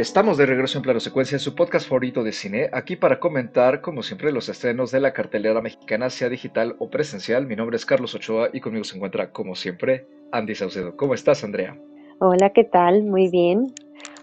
Estamos de regreso en Plano Secuencia, su podcast favorito de cine, aquí para comentar, como siempre, los estrenos de la cartelera mexicana, sea digital o presencial. Mi nombre es Carlos Ochoa y conmigo se encuentra, como siempre, Andy Saucedo. ¿Cómo estás, Andrea? Hola, ¿qué tal? Muy bien.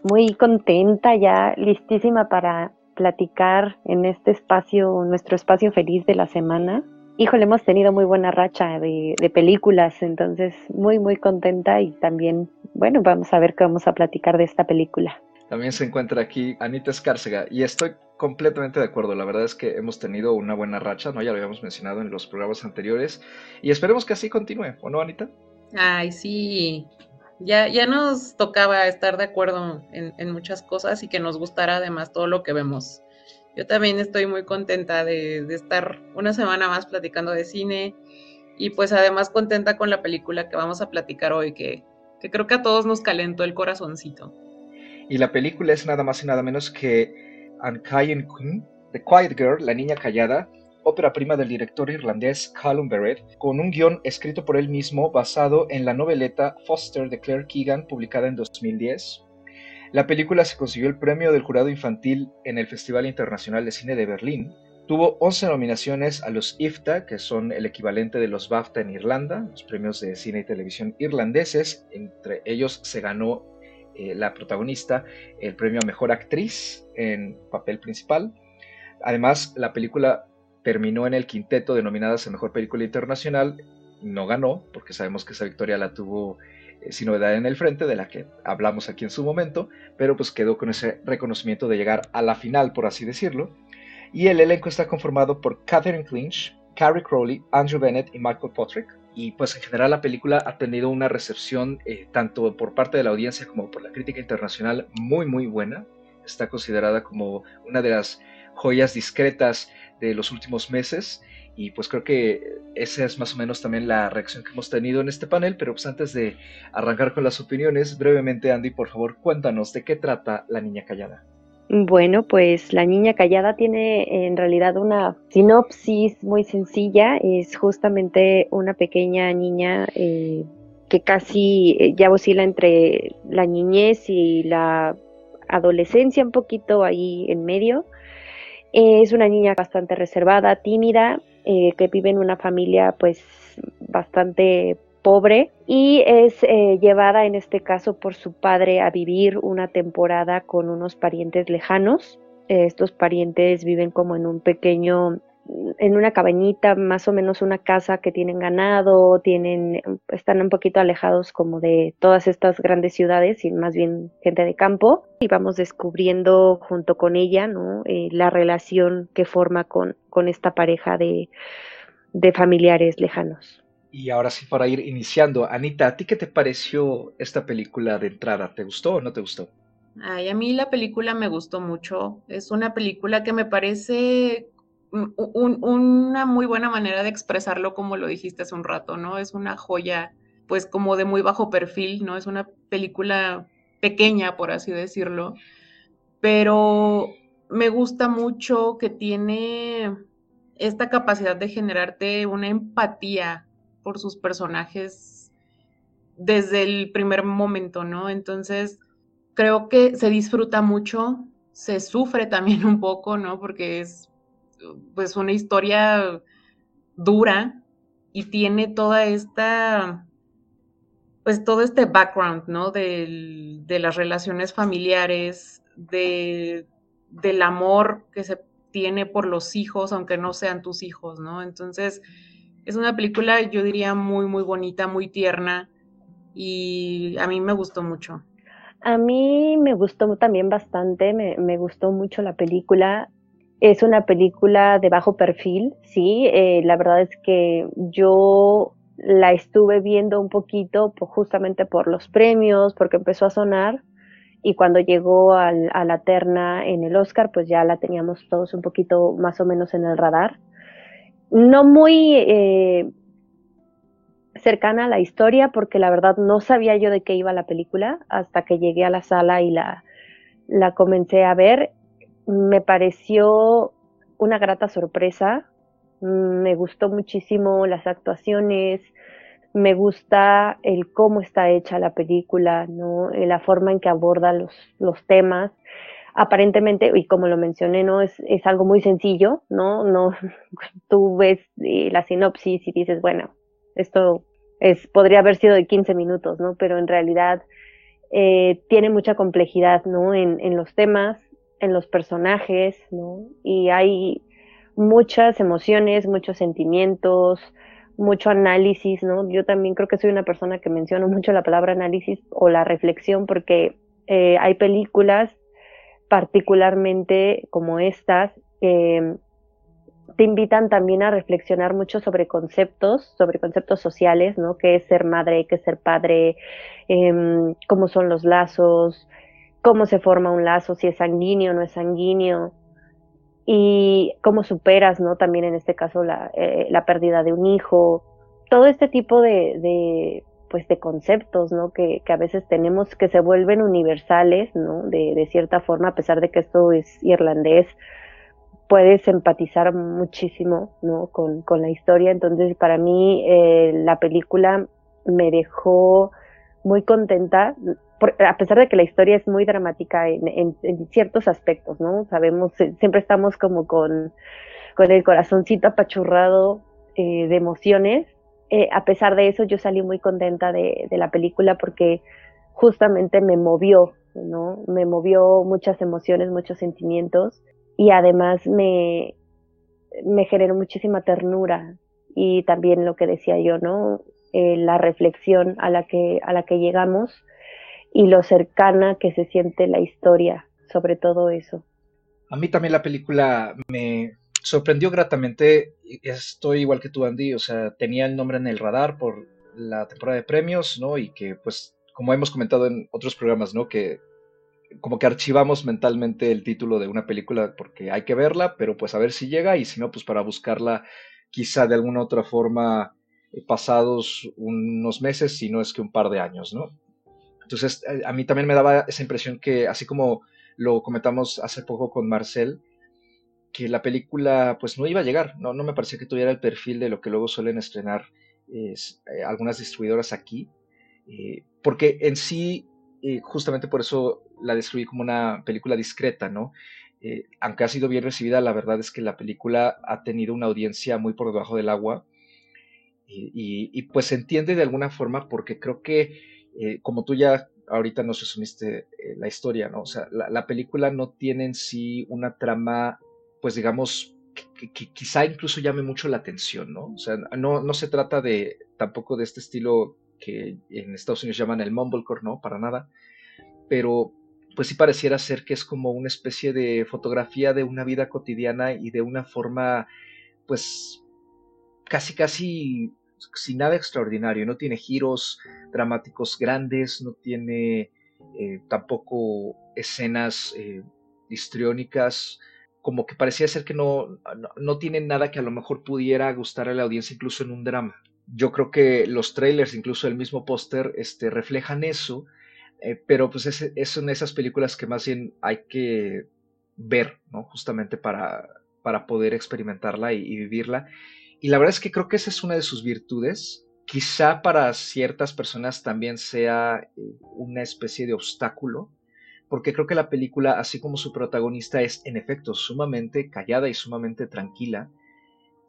Muy contenta, ya listísima para platicar en este espacio, nuestro espacio feliz de la semana. Híjole, hemos tenido muy buena racha de, de películas, entonces muy, muy contenta y también, bueno, vamos a ver qué vamos a platicar de esta película. También se encuentra aquí Anita Escárcega y estoy completamente de acuerdo. La verdad es que hemos tenido una buena racha, ¿no? Ya lo habíamos mencionado en los programas anteriores y esperemos que así continúe, ¿o no, Anita? Ay, sí. Ya, ya nos tocaba estar de acuerdo en, muchas cosas y que nos gustara además todo lo que vemos. Yo también estoy muy contenta de, de estar una semana más platicando de cine y pues además contenta con la película que vamos a platicar hoy, que, que creo que a todos nos calentó el corazoncito. Y la película es nada más y nada menos que Ankayen Queen, The Quiet Girl, La Niña Callada, ópera prima del director irlandés Callum Barrett, con un guion escrito por él mismo basado en la noveleta Foster de Claire Keegan, publicada en 2010. La película se consiguió el premio del jurado infantil en el Festival Internacional de Cine de Berlín. Tuvo 11 nominaciones a los IFTA, que son el equivalente de los BAFTA en Irlanda, los premios de cine y televisión irlandeses. Entre ellos se ganó eh, la protagonista el premio a Mejor Actriz en papel principal. Además, la película terminó en el quinteto de nominadas a Mejor Película Internacional. No ganó, porque sabemos que esa victoria la tuvo eh, Sin Novedad en el Frente, de la que hablamos aquí en su momento, pero pues quedó con ese reconocimiento de llegar a la final, por así decirlo. Y el elenco está conformado por Catherine Clinch, Carrie Crowley, Andrew Bennett y Michael Potrick y pues en general la película ha tenido una recepción eh, tanto por parte de la audiencia como por la crítica internacional muy muy buena. Está considerada como una de las joyas discretas de los últimos meses y pues creo que esa es más o menos también la reacción que hemos tenido en este panel, pero pues antes de arrancar con las opiniones, brevemente Andy, por favor, cuéntanos de qué trata La Niña Callada. Bueno, pues La Niña Callada tiene en realidad una sinopsis muy sencilla. Es justamente una pequeña niña eh, que casi eh, ya oscila entre la niñez y la adolescencia, un poquito ahí en medio. es una niña bastante reservada, tímida, eh, que vive en una familia pues bastante pobre y es eh, llevada en este caso por su padre a vivir una temporada con unos parientes lejanos. estos parientes viven como en un pequeño en una cabañita, más o menos una casa que tienen ganado, tienen, están un poquito alejados como de todas estas grandes ciudades y más bien gente de campo. Y vamos descubriendo junto con ella. Eh, la relación que forma con, con esta pareja de, de familiares lejanos. Y ahora sí, para ir iniciando, Anita, ¿a ti qué te pareció esta película de entrada? ¿Te gustó o no te gustó? Ay, a mí la película me gustó mucho. Es una película que me parece una muy buena manera de expresarlo, como lo dijiste hace un rato, ¿no? Es una joya, pues como de muy bajo perfil, ¿no? Es una película pequeña, por así decirlo, pero me gusta mucho que tiene esta capacidad de generarte una empatía por sus personajes desde el primer momento, ¿no? Entonces, creo que se disfruta mucho, se sufre también un poco, ¿no? Porque es pues una historia dura y tiene toda esta, pues todo este background, ¿no? De, las relaciones familiares, de, del amor que se tiene por los hijos, aunque no sean tus hijos, ¿no? Entonces, es una película, yo diría, muy, muy bonita, muy tierna y a mí me gustó mucho. A mí me gustó también bastante, me, gustó mucho la película. Es una película de bajo perfil, sí. Eh, la verdad es que yo la estuve viendo un poquito justamente por los premios, porque empezó a sonar y cuando llegó a la terna en el Oscar, pues ya la teníamos todos un poquito más o menos en el radar no muy eh, cercana a la historia, porque la verdad no sabía yo de qué iba la película hasta que llegué a la sala y la, la comencé a ver. Me pareció una grata sorpresa. Me gustó muchísimo las actuaciones, me gusta el cómo está hecha la película, ¿no? La forma en que aborda los, los temas. Aparentemente, y como lo mencioné, ¿no? Es, es algo muy sencillo, ¿no? No, tú ves eh, la sinopsis y dices, bueno, esto es, podría haber sido de 15 minutos, ¿no? Pero en realidad eh, tiene mucha complejidad, ¿no? En, en los temas, en los personajes, ¿no? Y hay muchas emociones, muchos sentimientos, mucho análisis, ¿no? Yo también creo que soy una persona que menciono mucho la palabra análisis o la reflexión porque eh, hay películas particularmente como estas que te invitan también a reflexionar mucho sobre conceptos, sobre conceptos sociales, ¿no? ¿Qué es ser madre? ¿Qué es ser padre? Em, ¿Cómo son los lazos? ¿Cómo se forma un lazo? Si es sanguíneo o no es sanguíneo y cómo superas, ¿no? También en este caso la, eh, pérdida de un hijo, todo este tipo de pues de conceptos, ¿no? Que, que, a veces tenemos que se vuelven universales, ¿no? De, de, cierta forma, a pesar de que esto es irlandés, puedes empatizar muchísimo, ¿no? Con, con la historia. Entonces, para mí, eh, la película me dejó muy contenta, a pesar de que la historia es muy dramática en, ciertos aspectos, ¿no? Sabemos, siempre estamos como con, con el corazoncito apachurrado eh, de emociones. Eh, a pesar de eso, yo salí muy contenta de, la película porque justamente me movió, ¿no? Me movió muchas emociones, muchos sentimientos y además me, me generó muchísima ternura y también lo que decía yo, ¿no? Eh, la reflexión a la que, a la que llegamos y lo cercana que se siente la historia sobre todo eso. A mí también la película me sorprendió gratamente. Estoy igual que tú, Andy, o sea, tenía el nombre en el radar por la temporada de premios, ¿no? Y que, pues, como hemos comentado en otros programas, ¿no? Que como que archivamos mentalmente el título de una película porque hay que verla, pero pues a ver si llega y si no, pues para buscarla quizá de alguna otra forma eh, pasados unos meses, si no es que un par de años, ¿no? Entonces, eh, a mí también me daba esa impresión que, así como lo comentamos hace poco con Marcel, que la película pues no iba a llegar, no, no me parecía que tuviera el perfil de lo que luego suelen estrenar eh, algunas distribuidoras aquí, eh, porque en sí, justamente por eso la describí como una película discreta, ¿no? aunque ha sido bien recibida, la verdad es que la película ha tenido una audiencia muy por debajo del agua y, pues se entiende de alguna forma porque creo que eh, como tú ya ahorita nos resumiste eh, la historia, ¿no? O sea, la, película no tiene en sí una trama, pues digamos, que, quizá incluso llame mucho la atención, ¿no? O sea, no, no se trata de tampoco de este estilo que en Estados Unidos llaman el mumblecore, ¿no? Para nada. Pero pues sí pareciera ser que es como una especie de fotografía de una vida cotidiana y de una forma, pues, casi, casi sin nada extraordinario, no tiene giros dramáticos grandes, no tiene eh, tampoco escenas eh, histriónicas, como que parecía ser que no, no, tiene nada que a lo mejor pudiera gustar a la audiencia incluso en un drama. Yo creo que los trailers, incluso el mismo póster, este, reflejan eso, eh, pero pues es, es, son esas películas que más bien hay que ver, ¿no? Justamente para, para poder experimentarla y, y vivirla. Y la verdad es que creo que esa es una de sus virtudes. Quizá para ciertas personas también sea eh, una especie de obstáculo, porque creo que la película, así como su protagonista, es en efecto sumamente callada y sumamente tranquila,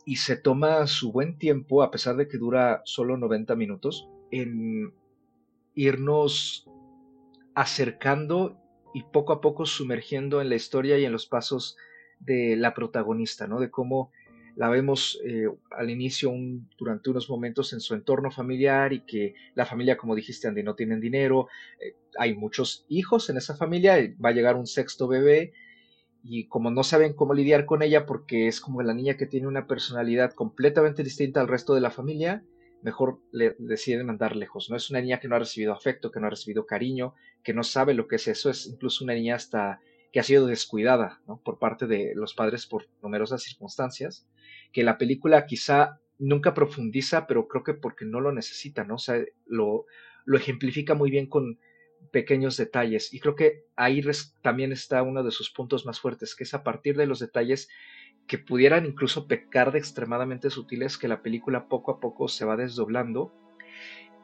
y se toma su buen tiempo, a pesar de que dura solo 90 minutos, en irnos acercando y poco a poco sumergiendo en la historia y en los pasos de la protagonista, ¿no? De cómo la vemos eh, al inicio durante unos momentos en su entorno familiar y que la familia, como dijiste Andy, no tienen dinero, eh, hay muchos hijos en esa familia, va a llegar un sexto bebé y como no saben cómo lidiar con ella porque es como la niña que tiene una personalidad completamente distinta al resto de la familia, mejor le deciden mandar lejos, ¿no? Es una niña que no ha recibido afecto, que no ha recibido cariño, que no sabe lo que es eso, es incluso una niña hasta que ha sido descuidada por parte de los padres por numerosas circunstancias que la película quizá nunca profundiza, pero creo que porque no lo necesita, ¿no? O sea, lo, lo ejemplifica muy bien con pequeños detalles. Y creo que ahí también está uno de sus puntos más fuertes, que es a partir de los detalles que pudieran incluso pecar de extremadamente sutiles, que la película poco a poco se va desdoblando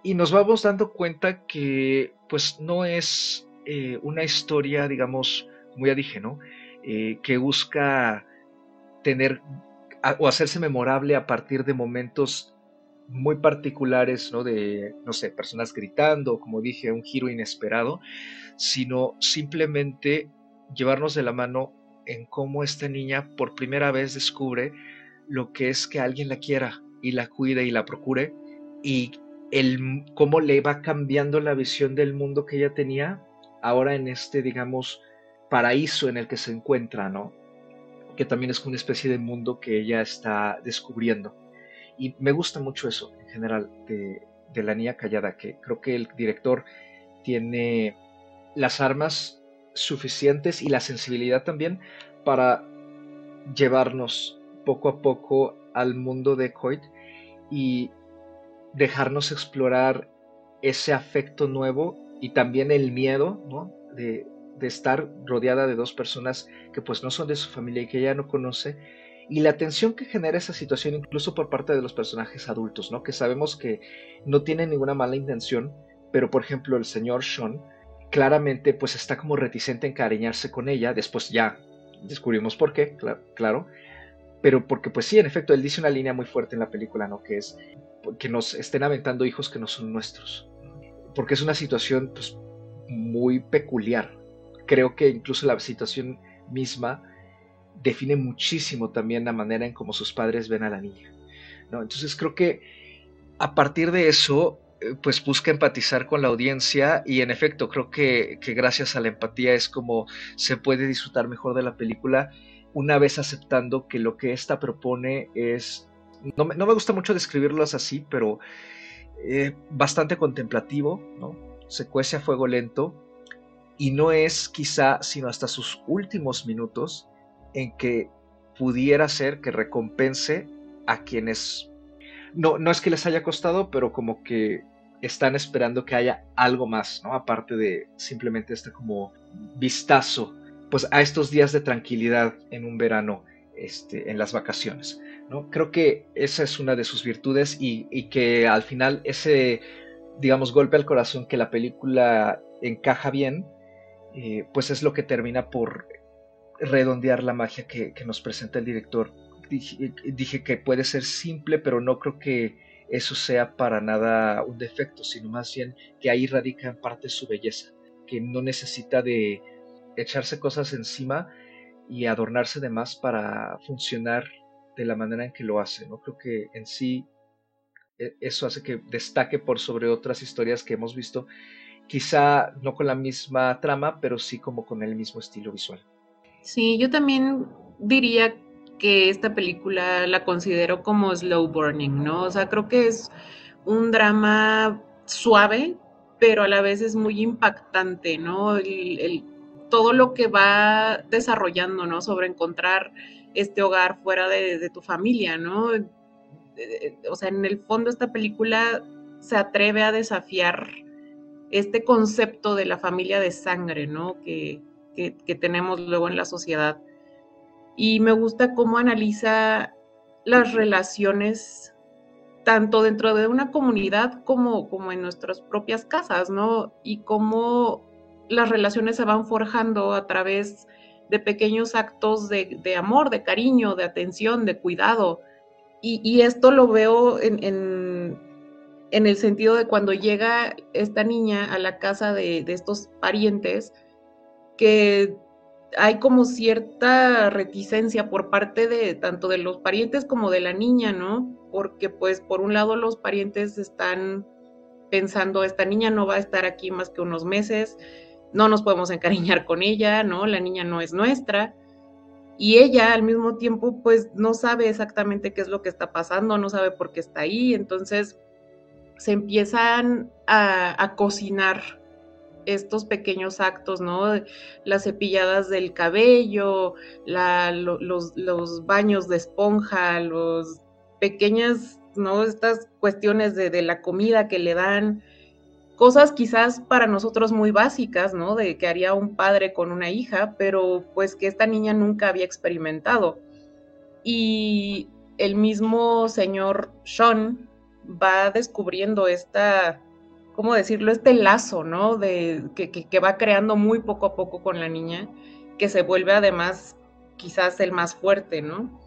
y nos vamos dando cuenta que pues no es eh, una historia, digamos, como ya ¿no? Eh, que busca tener o hacerse memorable a partir de momentos muy particulares, ¿no? De, no sé, personas gritando, como dije, un giro inesperado, sino simplemente llevarnos de la mano en cómo esta niña por primera vez descubre lo que es que alguien la quiera y la cuide y la procure y el cómo le va cambiando la visión del mundo que ella tenía ahora en este, digamos, paraíso en el que se encuentra, ¿no? Que también es una especie de mundo que ella está descubriendo. Y me gusta mucho eso, en general, de, la niña callada, que creo que el director tiene las armas suficientes y la sensibilidad también para llevarnos poco a poco al mundo de Coit y dejarnos explorar ese afecto nuevo y también el miedo de, estar rodeada de dos personas que pues no son de su familia y que ella no conoce y la tensión que genera esa situación incluso por parte de los personajes adultos, ¿no? que sabemos que no tienen ninguna mala intención, pero por ejemplo el señor Sean claramente pues está como reticente a encariñarse con ella, después ya descubrimos por qué, claro, pero porque pues sí, en efecto, él dice una línea muy fuerte en la película, ¿no? Que es que nos estén aventando hijos que no son nuestros, porque es una situación pues muy peculiar. Creo que incluso la situación misma define muchísimo también la manera en cómo sus padres ven a la niña, ¿no? Entonces creo que a partir de eso eh, pues busca empatizar con la audiencia y en efecto creo que, gracias a la empatía es como se puede disfrutar mejor de la película una vez aceptando que lo que ésta propone es, no me, gusta mucho describirlas así, pero eh, bastante contemplativo, ¿no? se cuece a fuego lento y no es quizá sino hasta sus últimos minutos en que pudiera ser que recompense a quienes no, no es que les haya costado, pero como que están esperando que haya algo más, ¿no? Aparte de simplemente este como vistazo, pues a estos días de tranquilidad en un verano, este, en las vacaciones, ¿no? Creo que esa es una de sus virtudes y, que al final ese, digamos, golpe al corazón que la película encaja bien, eh, pues es lo que termina por redondear la magia que, nos presenta el director. dije, que puede ser simple, pero no creo que eso sea para nada un defecto, sino más bien que ahí radica en parte su belleza, que no necesita de echarse cosas encima y adornarse de más para funcionar de la manera en que lo hace. ¿no? Creo que en sí e, eso hace que destaque por sobre otras historias que hemos visto, quizá no con la misma trama, pero sí como con el mismo estilo visual. Sí, yo también diría que esta película la considero como slow burning, ¿no? O sea, creo que es un drama suave, pero a la vez es muy impactante, ¿no? El, todo lo que va desarrollando, ¿no? Sobre encontrar este hogar fuera de, tu familia, ¿no? O sea, en el fondo esta película se atreve a desafiar este concepto de la familia de sangre, ¿no? que tenemos luego en la sociedad y me gusta cómo analiza las relaciones tanto dentro de una comunidad como, como en nuestras propias casas, ¿no? Y cómo las relaciones se van forjando a través de pequeños actos de, amor, de cariño, de atención, de cuidado. Y, esto lo veo en, el sentido de cuando llega esta niña a la casa de, de estos parientes que hay como cierta reticencia por parte de tanto de los parientes como de la niña, ¿no? Porque pues por un lado los parientes están pensando, esta niña no va a estar aquí más que unos meses, no nos podemos encariñar con ella, ¿no? La niña no es nuestra. Y ella al mismo tiempo pues no sabe exactamente qué es lo que está pasando, no sabe por qué está ahí, entonces se empiezan a, cocinar estos pequeños actos, ¿no? Las cepilladas del cabello, los, baños de esponja, los pequeñas, ¿no? Estas cuestiones de, de, la comida que le dan, cosas quizás para nosotros muy básicas, ¿no? De que haría un padre con una hija, pero pues que esta niña nunca había experimentado. Y el mismo señor Sean va descubriendo esta ¿cómo decirlo? Este lazo, ¿no? De, que, que, va creando muy poco a poco con la niña, que se vuelve además quizás el más fuerte, ¿no?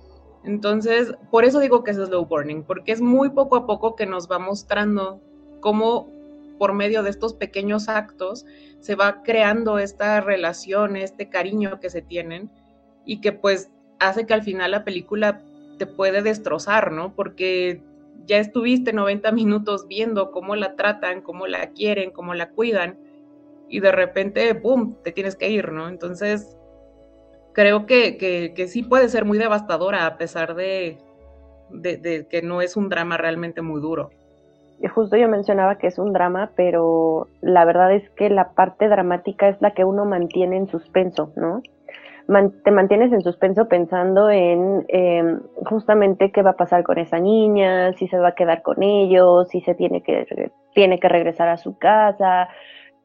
Entonces, por eso digo que es slow burning, porque es muy poco a poco que nos va mostrando cómo por medio de estos pequeños actos se va creando esta relación, este cariño que se tienen y que pues hace que al final la película te puede destrozar, ¿no? Porque ya estuviste 90 minutos viendo cómo la tratan, cómo la quieren, cómo la cuidan, y de repente, ¡boom!, te tienes que ir, ¿no? Entonces, creo que, que, sí puede ser muy devastadora a pesar de, de, que no es un drama realmente muy duro. Justo yo mencionaba que es un drama, pero la verdad es que la parte dramática es la que uno mantiene en suspenso, ¿no? Te mantienes en suspenso pensando en em, justamente qué va a pasar con esa niña, si se va a quedar con ellos, si se tiene que, tiene que regresar a su casa.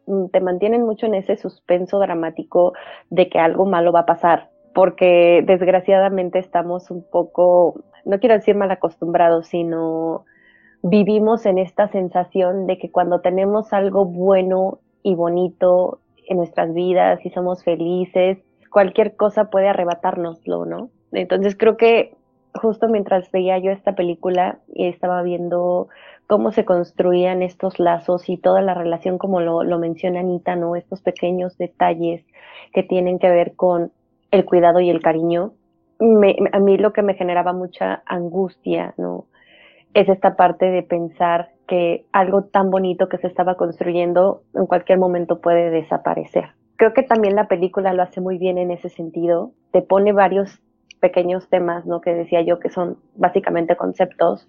Mm, te mantienen mucho en ese suspenso dramático de que algo malo va a pasar, porque desgraciadamente estamos un poco, no quiero decir mal acostumbrados, sino vivimos en esta sensación de que cuando tenemos algo bueno y bonito en nuestras vidas y somos felices, cualquier cosa puede arrebatárnoslo, ¿no? Entonces creo que justo mientras veía yo esta película y estaba viendo cómo se construían estos lazos y toda la relación, como lo, lo menciona Anita, ¿no? Estos pequeños detalles que tienen que ver con el cuidado y el cariño. a mí lo que me generaba mucha angustia, ¿no? Es esta parte de pensar que algo tan bonito que se estaba construyendo en cualquier momento puede desaparecer. Creo que también la película lo hace muy bien en ese sentido. Te pone varios pequeños temas, ¿no? Que decía yo que son básicamente conceptos.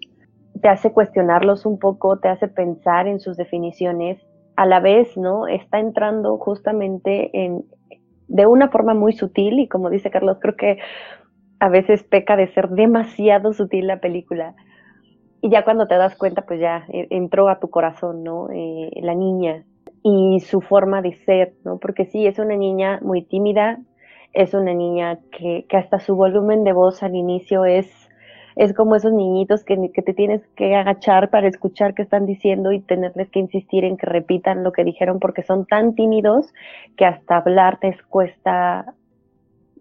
Te hace cuestionarlos un poco, te hace pensar en sus definiciones. A la vez, ¿no? Está entrando justamente en, de una forma muy sutil y como dice Carlos, creo que a veces peca de ser demasiado sutil la película. Y ya cuando te das cuenta, pues ya eh, entró a tu corazón, ¿no? Eh, la niña, y su forma de ser, ¿no? Porque sí, es una niña muy tímida, es una niña que, que hasta su volumen de voz al inicio es, es como esos niñitos que, que, te tienes que agachar para escuchar qué están diciendo y tenerles que insistir en que repitan lo que dijeron porque son tan tímidos que hasta hablar te cuesta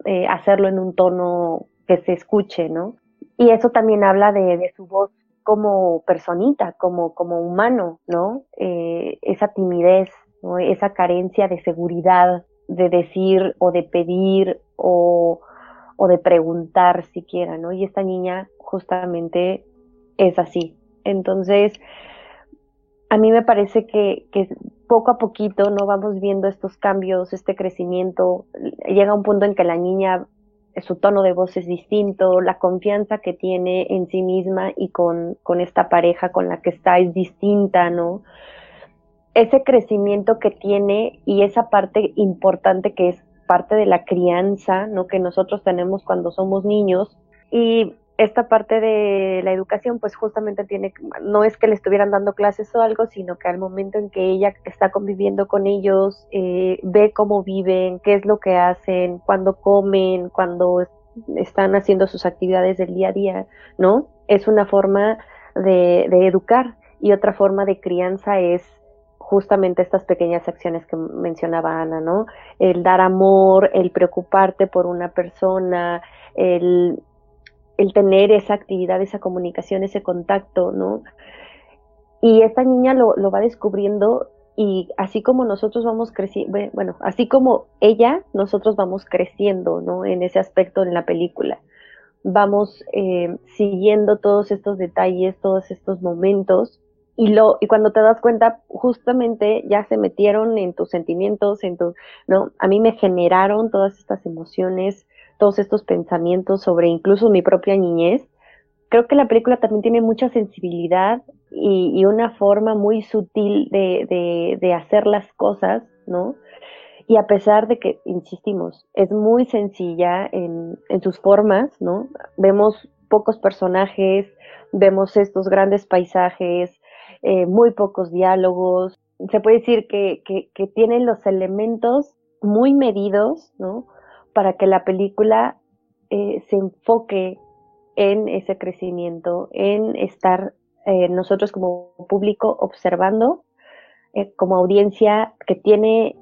eh, hacerlo en un tono que se escuche, ¿no? Y eso también habla de, de su voz como personita, como, como humano, ¿no? Eh, esa timidez, ¿no? esa carencia de seguridad de decir o de pedir o, o de preguntar siquiera, ¿no? Y esta niña justamente es así. Entonces, a mí me parece que, que, poco a poquito no vamos viendo estos cambios, este crecimiento. Llega un punto en que la niña su tono de voz es distinto, la confianza que tiene en sí misma y con, con esta pareja con la que está es distinta, ¿no? Ese crecimiento que tiene y esa parte importante que es parte de la crianza, ¿no? Que nosotros tenemos cuando somos niños. Y esta parte de la educación, pues justamente tiene, no es que le estuvieran dando clases o algo, sino que al momento en que ella está conviviendo con ellos, eh, ve cómo viven, qué es lo que hacen, cuándo comen, cuando están haciendo sus actividades del día a día, ¿no? Es una forma de, de educar y otra forma de crianza es justamente estas pequeñas acciones que mencionaba Ana, ¿no? El dar amor, el preocuparte por una persona, el el tener esa actividad, esa comunicación, ese contacto, ¿no? Y esta niña lo, lo va descubriendo y así como nosotros vamos creciendo, bueno, así como ella, nosotros vamos creciendo, ¿no? En ese aspecto en la película. Vamos eh, siguiendo todos estos detalles, todos estos momentos y lo y cuando te das cuenta justamente ya se metieron en tus sentimientos en tu no a mí me generaron todas estas emociones todos estos pensamientos sobre incluso mi propia niñez, creo que la película también tiene mucha sensibilidad y, una forma muy sutil de, hacer las cosas, ¿no? Y a pesar de que, insistimos, es muy sencilla en, sus formas, ¿no? Vemos pocos personajes, vemos estos grandes paisajes, eh, muy pocos diálogos. Se puede decir que, que, que tienen los elementos muy medidos, ¿no? Para que la película eh, se enfoque en ese crecimiento, en estar eh, nosotros como público observando eh, como audiencia que tiene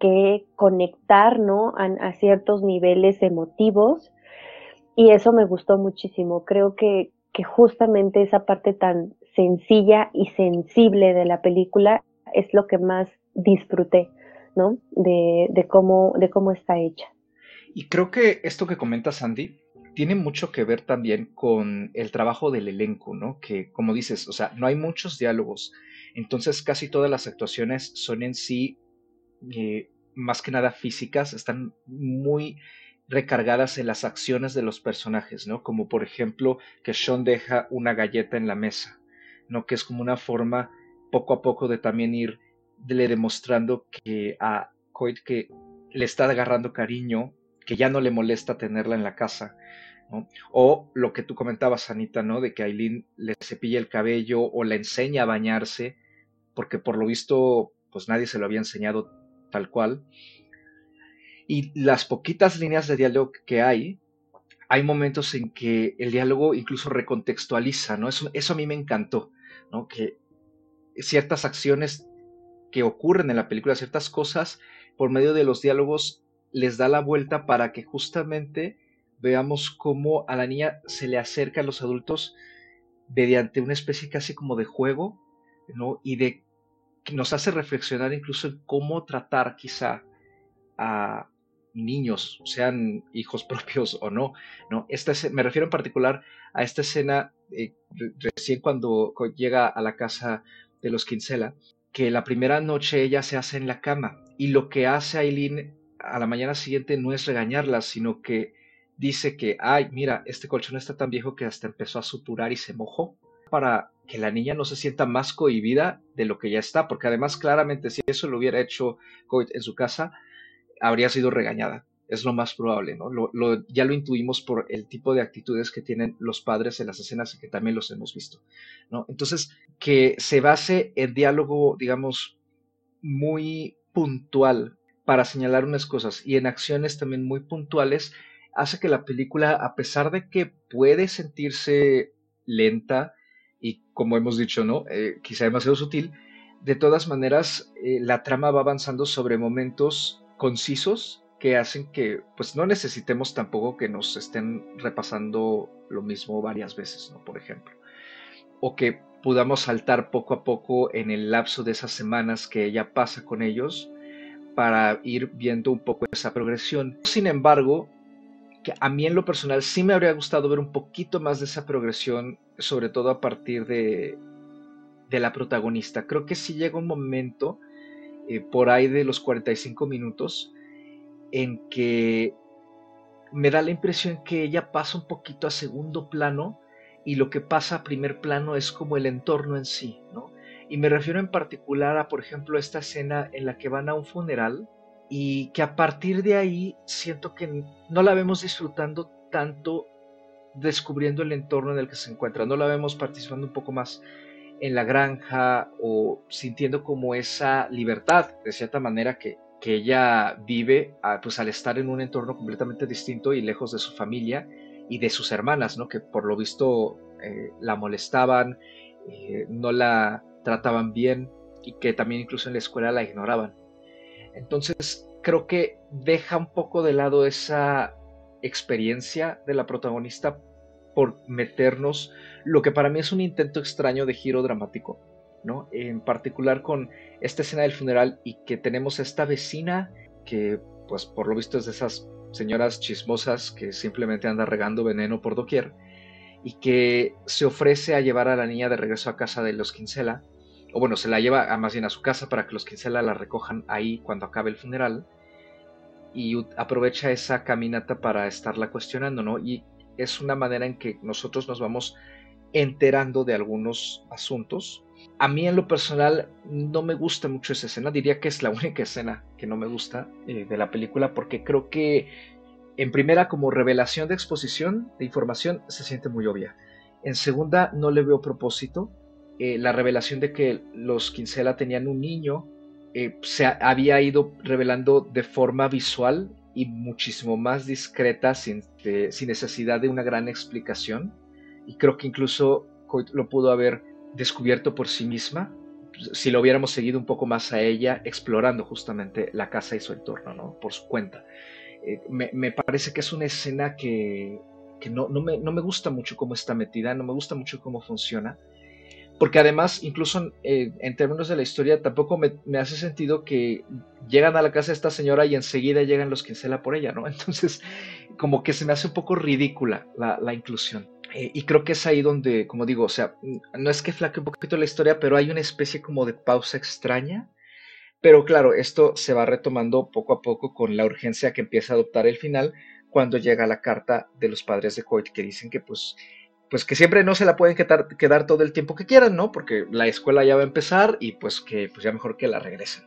que conectar ¿no? a, ciertos niveles emotivos y eso me gustó muchísimo. Creo que, justamente esa parte tan sencilla y sensible de la película es lo que más disfruté, ¿no? De, cómo, de cómo está hecha. Y creo que esto que comenta Sandy tiene mucho que ver también con el trabajo del elenco, ¿no? Que, como dices, o sea, no hay muchos diálogos, entonces casi todas las actuaciones son en sí, eh, más que nada físicas, están muy recargadas en las acciones de los personajes, ¿no? Como por ejemplo que Sean deja una galleta en la mesa, ¿no? Que es como una forma poco a poco de también ir le demostrando que a Coit que le está agarrando cariño, que ya no le molesta tenerla en la casa. O lo que tú comentabas, Anita, ¿no? De que Aileen le cepilla el cabello o le enseña a bañarse, porque por lo visto, pues nadie se lo había enseñado tal cual. Y las poquitas líneas de diálogo que hay, hay momentos en que el diálogo incluso recontextualiza, ¿no? Eso, eso a mí me encantó, ¿no? Que ciertas acciones que ocurren en la película, ciertas cosas, por medio de los diálogos, les da la vuelta para que justamente veamos cómo a la niña se le acerca a los adultos mediante una especie casi como de juego, ¿no? Y de nos hace reflexionar incluso en cómo tratar quizá a, niños, sean hijos propios o no. ¿no? Esta, me refiero en particular a esta escena eh, recién cuando llega a la casa de los Kinsella, que la primera noche ella se hace en la cama y lo que hace Aileen a la mañana siguiente no es regañarla, sino que dice que, ay, mira, este colchón está tan viejo que hasta empezó a suturar y se mojó para que la niña no se sienta más cohibida de lo que ya está, porque además claramente si eso lo hubiera hecho en su casa, habría sido regañada. Es lo más probable, ¿no? Ya lo intuimos por el tipo de actitudes que tienen los padres en las escenas y que también los hemos visto, ¿no? Entonces, que se base en diálogo, digamos, muy puntual para señalar unas cosas y en acciones también muy puntuales, hace que la película, a pesar de que puede sentirse lenta y, como hemos dicho, ¿no? Eh, quizá demasiado sutil, de todas maneras, eh, la trama va avanzando sobre momentos concisos que hacen que pues no necesitemos tampoco que nos estén repasando lo mismo varias veces, ¿no? Por ejemplo. O que podamos saltar poco a poco en el lapso de esas semanas que ella pasa con ellos para ir viendo un poco esa progresión. Sin embargo, que a mí en lo personal sí me habría gustado ver un poquito más de esa progresión, sobre todo a partir de, de la protagonista. Creo que sí llega un momento eh, por ahí de los 45 minutos, en que me da la impresión que ella pasa un poquito a segundo plano y lo que pasa a primer plano es como el entorno en sí, ¿no? Y me refiero en particular a, por ejemplo, esta escena en la que van a un funeral y que a partir de ahí siento que no la vemos disfrutando tanto descubriendo el entorno en el que se encuentra, no la vemos participando un poco más en la granja o sintiendo como esa libertad, de cierta manera, que, que ella vive ah, pues al estar en un entorno completamente distinto y lejos de su familia y de sus hermanas, ¿no? que por lo visto eh, la molestaban, eh, no la trataban bien y que también incluso en la escuela la ignoraban. Entonces creo que deja un poco de lado esa experiencia de la protagonista por meternos lo que para mí es un intento extraño de giro dramático, ¿no? En particular con esta escena del funeral y que tenemos a esta vecina que, pues por lo visto es de esas señoras chismosas que simplemente anda regando veneno por doquier y que se ofrece a llevar a la niña de regreso a casa de los Quincela, o bueno, se la lleva a, más bien a su casa para que los Quincela la recojan ahí cuando acabe el funeral y aprovecha esa caminata para estarla cuestionando, ¿no? Y es una manera en que nosotros nos vamos enterando de algunos asuntos. A mí en lo personal no me gusta mucho esa escena, diría que es la única escena que no me gusta eh, de la película porque creo que en primera como revelación de exposición de información se siente muy obvia. En segunda no le veo propósito. Eh, la revelación de que los Quincela tenían un niño eh, se había ido revelando de forma visual y muchísimo más discreta sin, sin necesidad de una gran explicación. Y creo que incluso lo pudo haber descubierto por sí misma, si lo hubiéramos seguido un poco más a ella, explorando justamente la casa y su entorno, ¿no? Por su cuenta. Eh, me, parece que es una escena que, no, me, no, me, gusta mucho cómo está metida, no me gusta mucho cómo funciona, porque además, incluso eh, en términos de la historia, tampoco me, hace sentido que llegan a la casa de esta señora y enseguida llegan los que cela por ella, ¿no? Entonces, como que se me hace un poco ridícula la, inclusión. Eh, y creo que es ahí donde, como digo, o sea, no es que flaque un poquito la historia, pero hay una especie como de pausa extraña. Pero claro, esto se va retomando poco a poco con la urgencia que empieza a adoptar el final cuando llega la carta de los padres de Coit que dicen que pues pues que siempre no se la pueden quedar, todo el tiempo que quieran, ¿no? Porque la escuela ya va a empezar y pues que pues ya mejor que la regresen.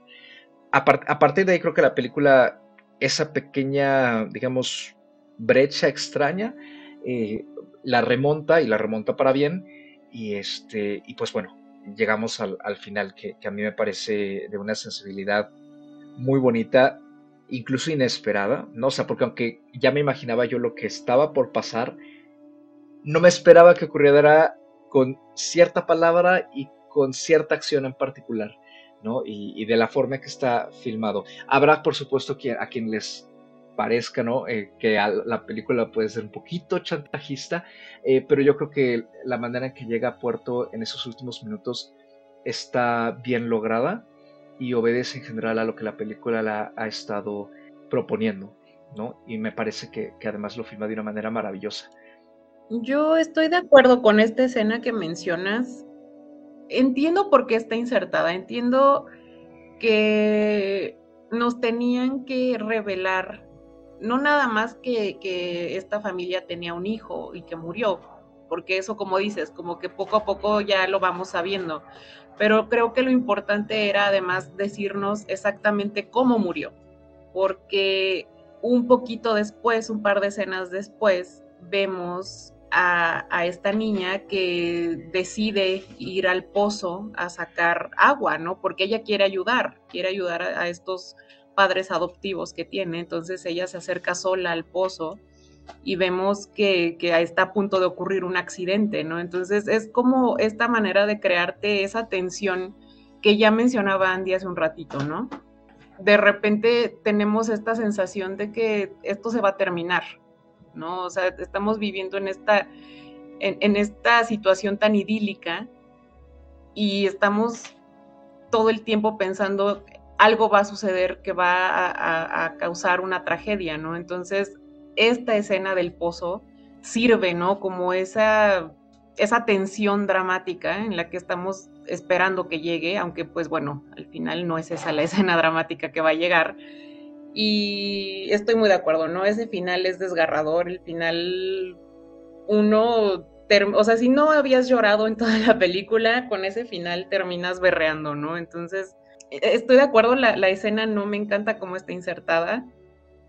A, partir de ahí creo que la película, esa pequeña, digamos, brecha extraña, eh, la remonta y la remonta para bien. Y, este, y pues bueno, llegamos al, final que, que, a mí me parece de una sensibilidad muy bonita, incluso inesperada, ¿no? O sea, porque aunque ya me imaginaba yo lo que estaba por pasar, no me esperaba que ocurriera con cierta palabra y con cierta acción en particular, ¿no? Y, de la forma que está filmado. Habrá, por supuesto, a quien les parezca, ¿no? Eh, que la película puede ser un poquito chantajista, eh, pero yo creo que la manera en que llega a puerto en esos últimos minutos está bien lograda y obedece en general a lo que la película la ha estado proponiendo, ¿no? Y me parece que además lo filma de una manera maravillosa. Yo estoy de acuerdo con esta escena que mencionas. Entiendo por qué está insertada, entiendo que nos tenían que revelar, no nada más que, que esta familia tenía un hijo y que murió, porque eso como dices, como que poco a poco ya lo vamos sabiendo, pero creo que lo importante era además decirnos exactamente cómo murió, porque un poquito después, un par de escenas después, vemos a, esta niña que decide ir al pozo a sacar agua, ¿no? Porque ella quiere ayudar, quiere ayudar a, estos padres adoptivos que tiene. Entonces ella se acerca sola al pozo y vemos que, que, está a punto de ocurrir un accidente, ¿no? Entonces es como esta manera de crearte esa tensión que ya mencionaba Andy hace un ratito, ¿no? De repente tenemos esta sensación de que esto se va a terminar, ¿no? O sea, estamos viviendo en esta, en, esta situación tan idílica y estamos todo el tiempo pensando algo va a suceder que va a, causar una tragedia, ¿no? Entonces, esta escena del pozo sirve, ¿no? Como esa, esa tensión dramática en la que estamos esperando que llegue, aunque pues bueno, al final no es esa la escena dramática que va a llegar, y estoy muy de acuerdo, ¿no? Ese final es desgarrador, el final uno, o sea, si no habías llorado en toda la película, con ese final terminas berreando, ¿no? Entonces, e, estoy de acuerdo, la, la escena no me encanta cómo está insertada,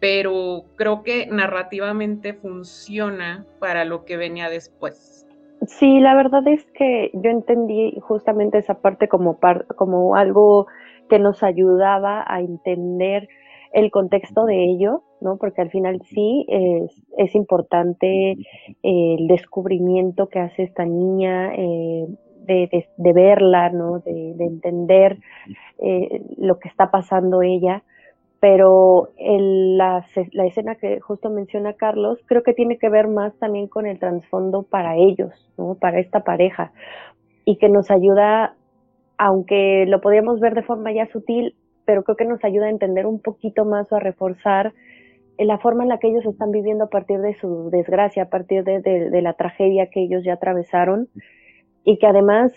pero creo que narrativamente funciona para lo que venía después. Sí, la verdad es que yo entendí justamente esa parte como, como algo que nos ayudaba a entender el contexto de ello, ¿no? Porque al final sí es, importante el descubrimiento que hace esta niña, eh, de, verla, ¿no? De, de entender eh, lo que está pasando ella. Pero la, la escena que justo menciona Carlos, creo que tiene que ver más también con el trasfondo para ellos, ¿no? Para esta pareja. Y que nos ayuda, aunque lo podríamos ver de forma ya sutil, pero creo que nos ayuda a entender un poquito más o a reforzar la forma en la que ellos están viviendo a partir de su desgracia, a partir de, la tragedia que ellos ya atravesaron y que además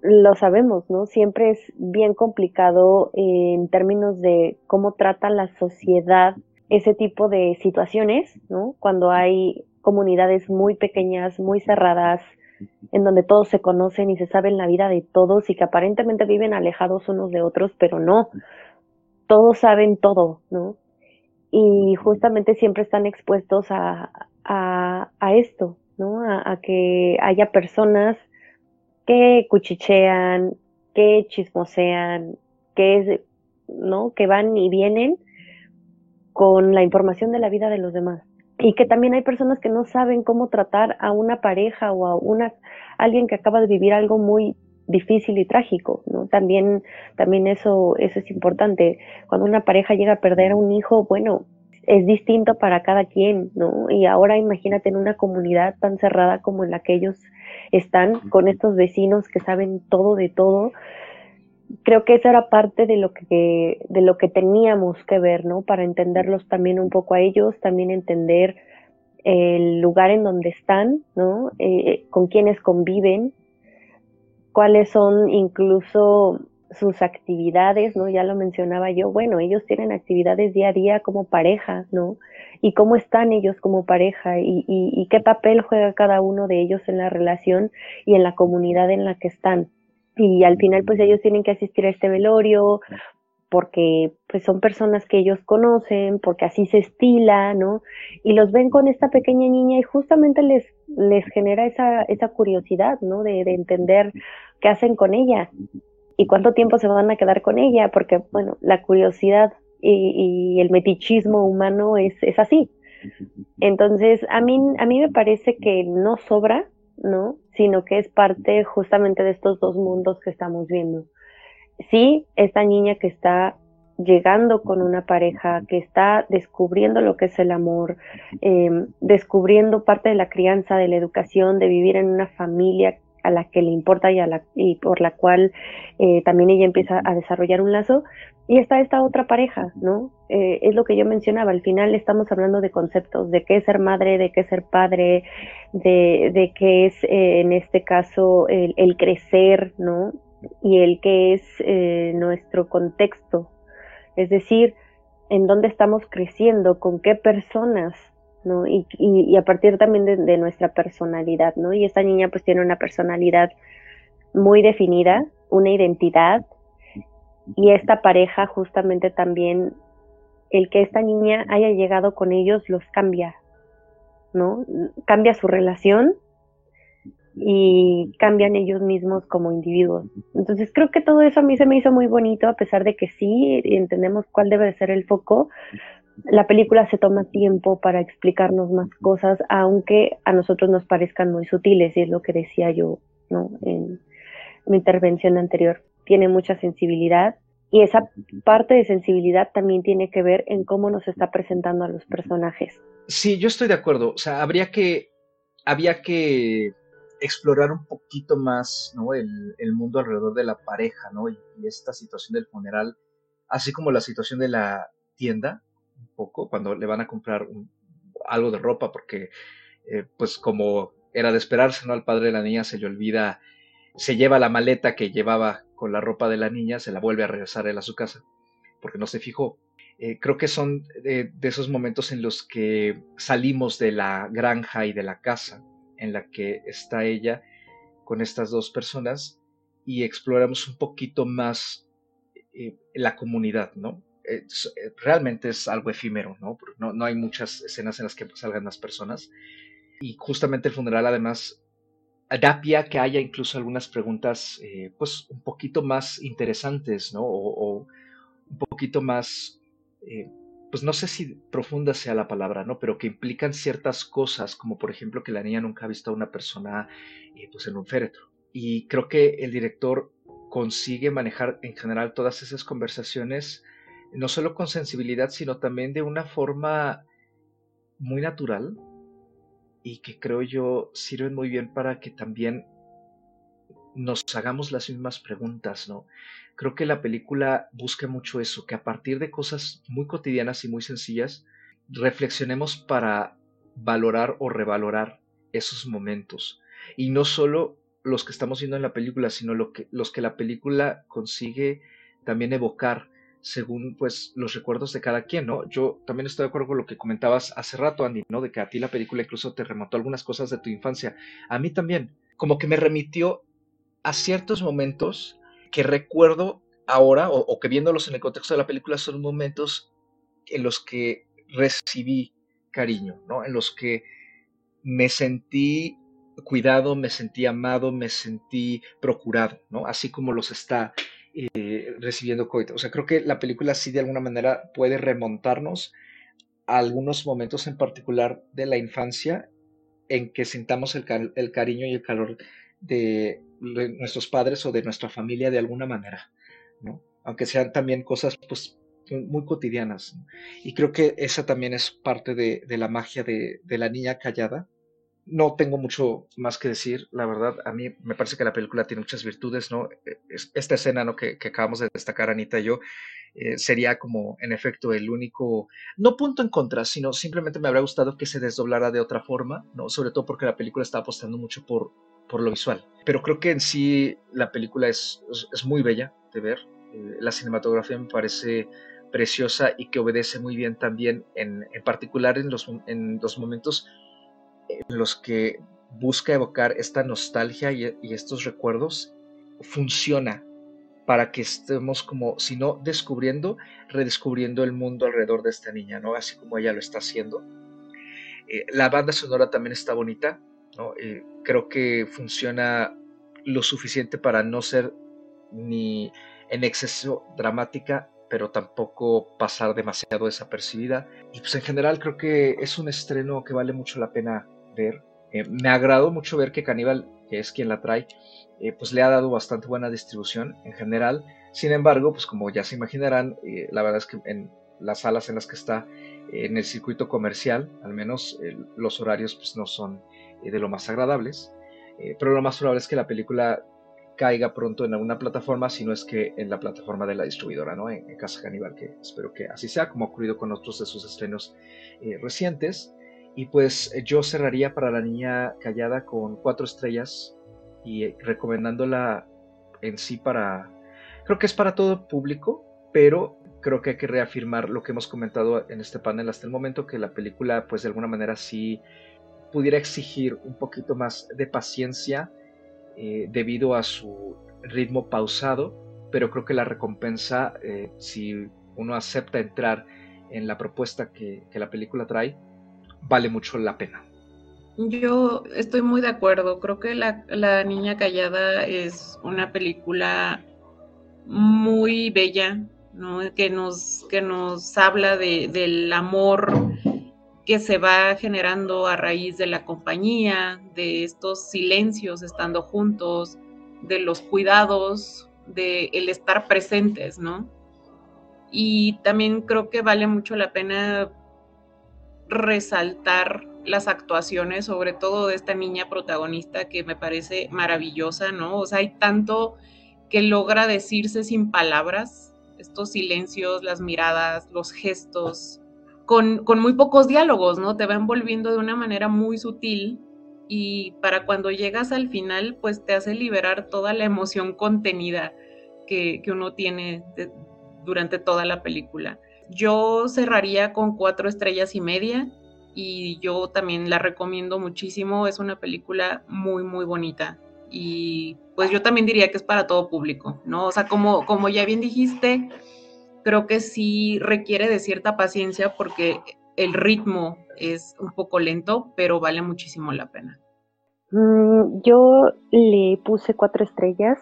lo sabemos, ¿no? Siempre es bien complicado en términos de cómo trata la sociedad ese tipo de situaciones, ¿no? Cuando hay comunidades muy pequeñas, muy cerradas, en donde todos se conocen y se saben la vida de todos y que aparentemente viven alejados unos de otros, pero no todos saben todo, ¿no? Y justamente siempre están expuestos a, esto, ¿no? A, que haya personas que cuchichean, que chismosean, que, ¿no? que van y vienen con la información de la vida de los demás. Y que también hay personas que no saben cómo tratar a una pareja o a una alguien que acaba de vivir algo muy difícil y trágico, ¿no? También, también eso, eso es importante. Cuando una pareja llega a perder a un hijo, bueno, es distinto para cada quien, ¿no? Y ahora imagínate en una comunidad tan cerrada como en la que ellos están, con estos vecinos que saben todo de todo. Creo que esa era parte de lo que, de lo que teníamos que ver, ¿no? Para entenderlos también un poco a ellos, también entender el lugar en donde están, ¿no? Eh, con quienes conviven, cuáles son incluso sus actividades, ¿no? Ya lo mencionaba yo, bueno, ellos tienen actividades día a día como pareja, ¿no? Y cómo están ellos como pareja y, y, qué papel juega cada uno de ellos en la relación y en la comunidad en la que están. Y al final, pues ellos tienen que asistir a este velorio porque pues son personas que ellos conocen, porque así se estila, ¿no? Y los ven con esta pequeña niña y justamente les, les genera esa, esa curiosidad, ¿no? De, de entender qué hacen con ella y cuánto tiempo se van a quedar con ella, porque, bueno, la curiosidad y, el metichismo humano es, es, así. Entonces, a mí, a mí me parece que no sobra, ¿no? Sino que es parte justamente de estos dos mundos que estamos viendo sí, esta niña que está llegando con una pareja, que está descubriendo lo que es el amor, em, descubriendo parte de la crianza, de la educación, de vivir en una familia a la que le importa y, a la, y por la cual eh, también ella empieza a desarrollar un lazo. Y está esta otra pareja, ¿no? Eh, es lo que yo mencionaba, al final estamos hablando de conceptos, de qué es ser madre, de qué es ser padre, de, de qué es eh, en este caso el, el crecer, ¿no? y el que es eh, nuestro contexto, es decir, en dónde estamos creciendo, con qué personas, ¿no? Y, a partir también de, nuestra personalidad, ¿no? Y esta niña pues tiene una personalidad muy definida, una identidad, y esta pareja justamente también, el que esta niña haya llegado con ellos los cambia, ¿no? Cambia su relación, y cambian ellos mismos como individuos. Entonces creo que todo eso a mí se me hizo muy bonito, a pesar de que sí entendemos cuál debe ser el foco. La película se toma tiempo para explicarnos más cosas, aunque a nosotros nos parezcan muy sutiles, y es lo que decía yo ¿no? en mi intervención anterior. Tiene mucha sensibilidad y esa parte de sensibilidad también tiene que ver en cómo nos está presentando a los personajes. Sí, yo estoy de acuerdo. O sea, habría que, había que explorar un poquito más ¿no? el, mundo alrededor de la pareja ¿no? y, esta situación del funeral, así como la situación de la tienda, un poco, cuando le van a comprar algo de ropa, porque eh, pues como era de esperarse, ¿no? Al padre de la niña se le olvida, se lleva la maleta que llevaba con la ropa de la niña, se la vuelve a regresar a su casa, porque no se fijó. Eh, creo que son de esos momentos en los que salimos de la granja y de la casa en la que está ella con estas dos personas y exploramos un poquito más eh, la comunidad, ¿no? Eh, realmente es algo efímero, ¿no? ¿no? ¿no? hay muchas escenas en las que salgan las personas. Y justamente el funeral además da pie a que haya incluso algunas preguntas, eh, pues, un poquito más interesantes, ¿no? O, un poquito más pues no sé si profunda sea la palabra, ¿no? Pero que implican ciertas cosas, como por ejemplo que la niña nunca ha visto a una persona eh, pues en un féretro. Y creo que el director consigue manejar en general todas esas conversaciones, no solo con sensibilidad, sino también de una forma muy natural y que creo yo sirven muy bien para que también nos hagamos las mismas preguntas, ¿no? Creo que la película busca mucho eso, que a partir de cosas muy cotidianas y muy sencillas, reflexionemos para valorar o revalorar esos momentos. Y no solo los que estamos viendo en la película, sino los que la película consigue también evocar según pues los recuerdos de cada quien, ¿no? Yo también estoy de acuerdo con lo que comentabas hace rato, Andy, ¿no? De que a ti la película incluso te remontó algunas cosas de tu infancia. A mí también, como que me remitió a ciertos momentos que recuerdo ahora, o, que viéndolos en el contexto de la película, son momentos en los que recibí cariño, ¿no? En los que me sentí cuidado, me sentí amado, me sentí procurado, ¿no? Así como los está eh, recibiendo Coito. O sea, creo que la película sí de alguna manera puede remontarnos a algunos momentos en particular de la infancia en que sintamos el, el cariño y el calor de, nuestros padres o de nuestra familia de alguna manera, ¿no? Aunque sean también cosas pues muy cotidianas. Y creo que esa también es parte de, la magia de, la niña callada. No tengo mucho más que decir, la verdad. A mí me parece que la película tiene muchas virtudes, ¿no? Esta escena ¿no? que, que acabamos de destacar, Anita y yo, eh, sería como, en efecto, el único, no punto en contra, sino simplemente me habría gustado que se desdoblara de otra forma, ¿no? Sobre todo porque la película está apostando mucho por, por lo visual. Pero creo que en sí la película es, es, muy bella de ver. Eh, la cinematografía me parece preciosa y que obedece muy bien también, en, en particular en los, en los momentos en los que busca evocar esta nostalgia y, estos recuerdos, funciona para que estemos como, si no descubriendo, redescubriendo el mundo alrededor de esta niña, ¿no? Así como ella lo está haciendo. Eh, la banda sonora también está bonita, Eh, creo que funciona lo suficiente para no ser ni en exceso dramática, pero tampoco pasar demasiado desapercibida. Y pues en general creo que es un estreno que vale mucho la pena ver. Eh, me agradó mucho ver que Caníbal, que es quien la trae, eh, pues le ha dado bastante buena distribución en general. Sin embargo, pues como ya se imaginarán, eh, la verdad es que en las salas en las que está en el circuito comercial, al menos los horarios pues no son de lo más agradables. pero lo más probable es que la película caiga pronto en alguna plataforma, si no es que en la plataforma de la distribuidora, ¿no? En, Casa Caníbal, que espero que así sea, como ha ocurrido con otros de sus estrenos recientes. Y pues yo cerraría para la niña callada con cuatro estrellas y recomendándola en sí para, creo que es para todo público, pero creo que hay que reafirmar lo que hemos comentado en este panel hasta el momento, que la película pues de alguna manera sí pudiera exigir un poquito más de paciencia eh, debido a su ritmo pausado, pero creo que la recompensa, eh, si uno acepta entrar en la propuesta que la película trae, vale mucho la pena. Yo estoy muy de acuerdo. Creo que la, Niña Callada es una película muy bella, ¿no? que, nos, que nos habla de, del amor que se va generando a raíz de la compañía, de estos silencios estando juntos, de los cuidados, de el estar presentes, ¿no? Y también creo que vale mucho la pena resaltar las actuaciones, sobre todo de esta niña protagonista que me parece maravillosa, ¿no? O sea, hay tanto que logra decirse sin palabras, estos silencios, las miradas, los gestos, con, muy pocos diálogos, ¿no? Te va envolviendo de una manera muy sutil y para cuando llegas al final, pues te hace liberar toda la emoción contenida que, que uno tiene durante toda la película. Yo cerraría con cuatro estrellas y media y yo también la recomiendo muchísimo. Es una película muy, muy bonita y pues yo también diría que es para todo público, ¿no? O sea, como, como ya bien dijiste, creo que sí requiere de cierta paciencia porque el ritmo es un poco lento, pero vale muchísimo la pena. Mm, yo le puse cuatro estrellas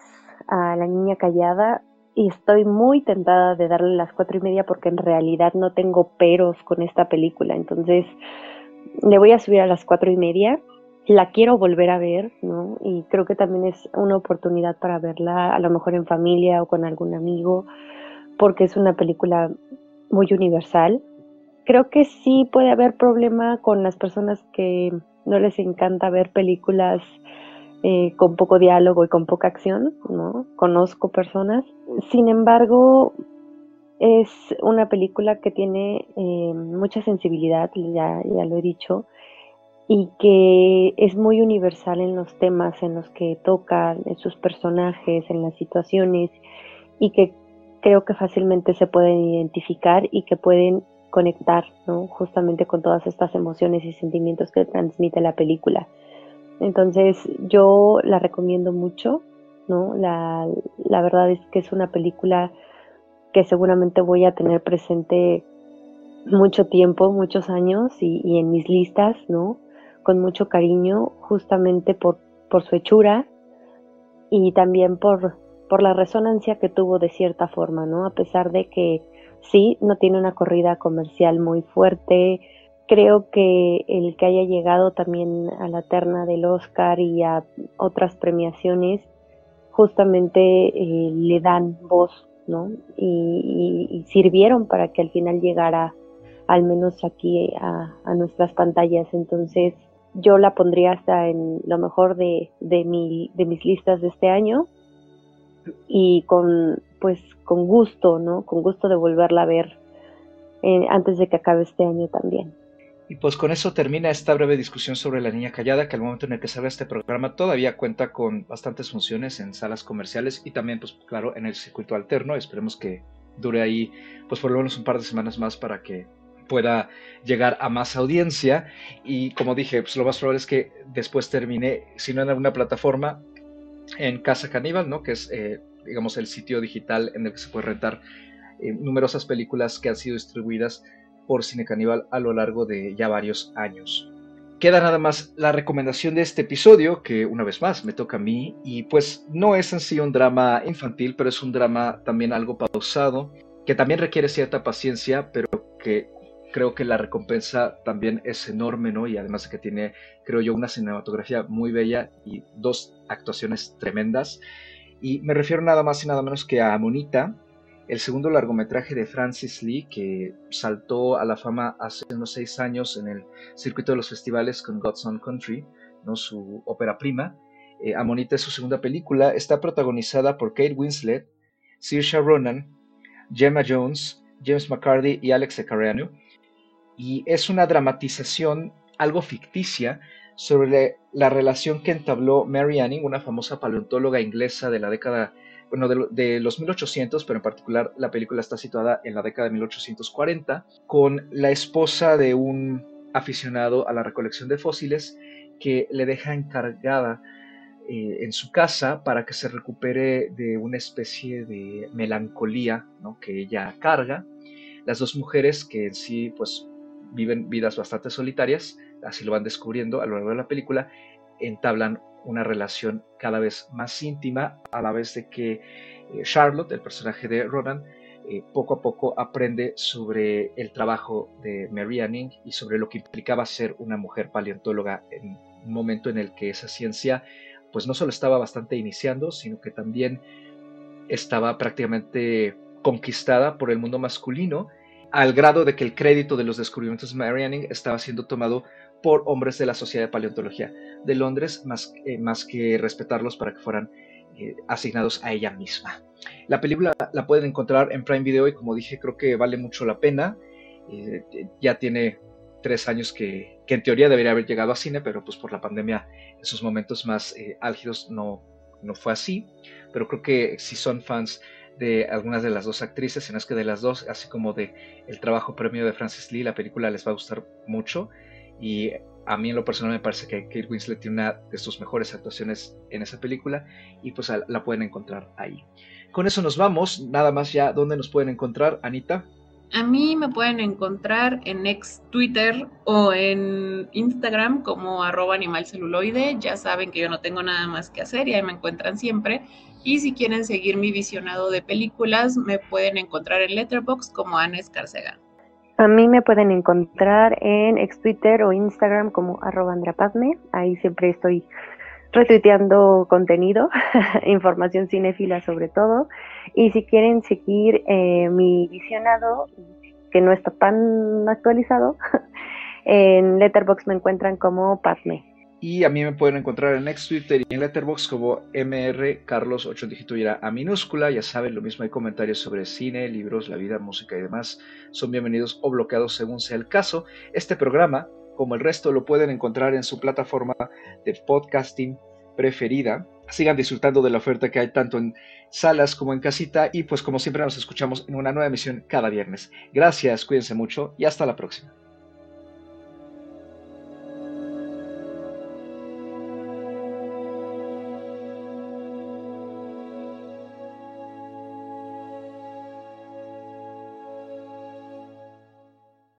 a La Niña Callada y estoy muy tentada de darle las cuatro y media porque en realidad no tengo peros con esta película. Entonces le voy a subir a las cuatro y media. La quiero volver a ver, ¿no? Y creo que también es una oportunidad para verla, a lo mejor en familia o con algún amigo, porque es una película muy universal. Creo que sí puede haber problema con las personas que no les encanta ver películas eh, con poco diálogo y con poca acción, ¿no? Conozco personas. Sin embargo, es una película que tiene eh, mucha sensibilidad, ya, ya lo he dicho, y que es muy universal en los temas en los que toca, en sus personajes, en las situaciones, y que creo que fácilmente se pueden identificar y que pueden conectar, ¿no? Justamente con todas estas emociones y sentimientos que transmite la película. Entonces yo la recomiendo mucho, ¿no? La, la verdad es que es una película que seguramente voy a tener presente mucho tiempo, muchos años y, en mis listas, ¿no? Con mucho cariño, justamente por, por su hechura y también por, por la resonancia que tuvo de cierta forma, ¿no? A pesar de que sí, no tiene una corrida comercial muy fuerte, creo que el que haya llegado también a la terna del Oscar y a otras premiaciones justamente eh, le dan voz, ¿no? Y, sirvieron para que al final llegara al menos aquí a, nuestras pantallas. Entonces yo la pondría hasta en lo mejor de, de, mi, de mis listas de este año y con pues con gusto, ¿no? Con gusto de volverla a ver eh, antes de que acabe este año también. Y pues con eso termina esta breve discusión sobre La Niña Callada, que al momento en el que salga este programa todavía cuenta con bastantes funciones en salas comerciales y también, pues claro, en el circuito alterno. Esperemos que dure ahí, pues por lo menos un par de semanas más para que pueda llegar a más audiencia. Y como dije, pues lo más probable es que después termine, si no en alguna plataforma, en Casa Caníbal, ¿no? Que es, eh, digamos, el sitio digital en el que se puede rentar eh, numerosas películas que han sido distribuidas por Cine Caníbal a lo largo de ya varios años. Queda nada más la recomendación de este episodio, que una vez más me toca a mí, y pues no es en sí un drama infantil, pero es un drama también algo pausado, que también requiere cierta paciencia, pero que creo que la recompensa también es enorme, ¿no? Y además de que tiene, creo yo, una cinematografía muy bella y dos actuaciones tremendas. Y me refiero nada más y nada menos que a Monita, el segundo largometraje de Francis Lee, que saltó a la fama hace unos seis años en el circuito de los festivales con God's Own Country, ¿no? su ópera prima. Eh, Amonita es su segunda película, está protagonizada por Kate Winslet, Saoirse Ronan, Gemma Jones, James McCarthy y Alex Ecareanu, y es una dramatización algo ficticia sobre la relación que entabló Mary Anning, una famosa paleontóloga inglesa de la década bueno, de, los 1800, pero en particular la película está situada en la década de 1840, con la esposa de un aficionado a la recolección de fósiles que le deja encargada eh, en su casa para que se recupere de una especie de melancolía que ella carga. Las dos mujeres que en sí pues viven vidas bastante solitarias, así lo van descubriendo a lo largo de la película, entablan una relación cada vez más íntima, a la vez de que eh, Charlotte, el personaje de Ronan, eh, poco a poco aprende sobre el trabajo de Mary Anning y sobre lo que implicaba ser una mujer paleontóloga en un momento en el que esa ciencia pues no solo estaba bastante iniciando, sino que también estaba prácticamente conquistada por el mundo masculino, al grado de que el crédito de los descubrimientos de Mary Anning estaba siendo tomado por hombres de la Sociedad de Paleontología de Londres, más, eh, más que respetarlos para que fueran eh, asignados a ella misma. La película la pueden encontrar en Prime Video y como dije creo que vale mucho la pena. Eh, ya tiene tres años que, que, en teoría debería haber llegado a cine, pero pues por la pandemia en sus momentos más álgidos no, no fue así. Pero creo que si son fans de algunas de las dos actrices, sino es que de las dos, así como de el trabajo premio de Francis Lee, la película les va a gustar mucho. Y a mí en lo personal me parece que Kate Winslet tiene una de sus mejores actuaciones en esa película y pues la pueden encontrar ahí. Con eso nos vamos, nada más ya, ¿dónde nos pueden encontrar, Anita? A mí me pueden encontrar en ex Twitter o en Instagram como arroba animalceluloide. Ya saben que yo no tengo nada más que hacer y ahí me encuentran siempre. Y si quieren seguir mi visionado de películas, me pueden encontrar en Letterboxd como Ana Escarcega. A mí me pueden encontrar en ex Twitter o Instagram como arroba andrapadme. Ahí siempre estoy retuiteando contenido, información cinéfila sobre todo. Y si quieren seguir eh, mi visionado, que no está tan actualizado, en Letterboxd me encuentran como Padme. Y a mí me pueden encontrar en Next Twitter y en Letterboxd como MR Carlos 8 dígito a minúscula. Ya saben, lo mismo hay comentarios sobre cine, libros, la vida, música y demás. Son bienvenidos o bloqueados según sea el caso. Este programa, como el resto, lo pueden encontrar en su plataforma de podcasting preferida. Sigan disfrutando de la oferta que hay tanto en salas como en casita y pues como siempre nos escuchamos en una nueva emisión cada viernes. Gracias, cuídense mucho y hasta la próxima.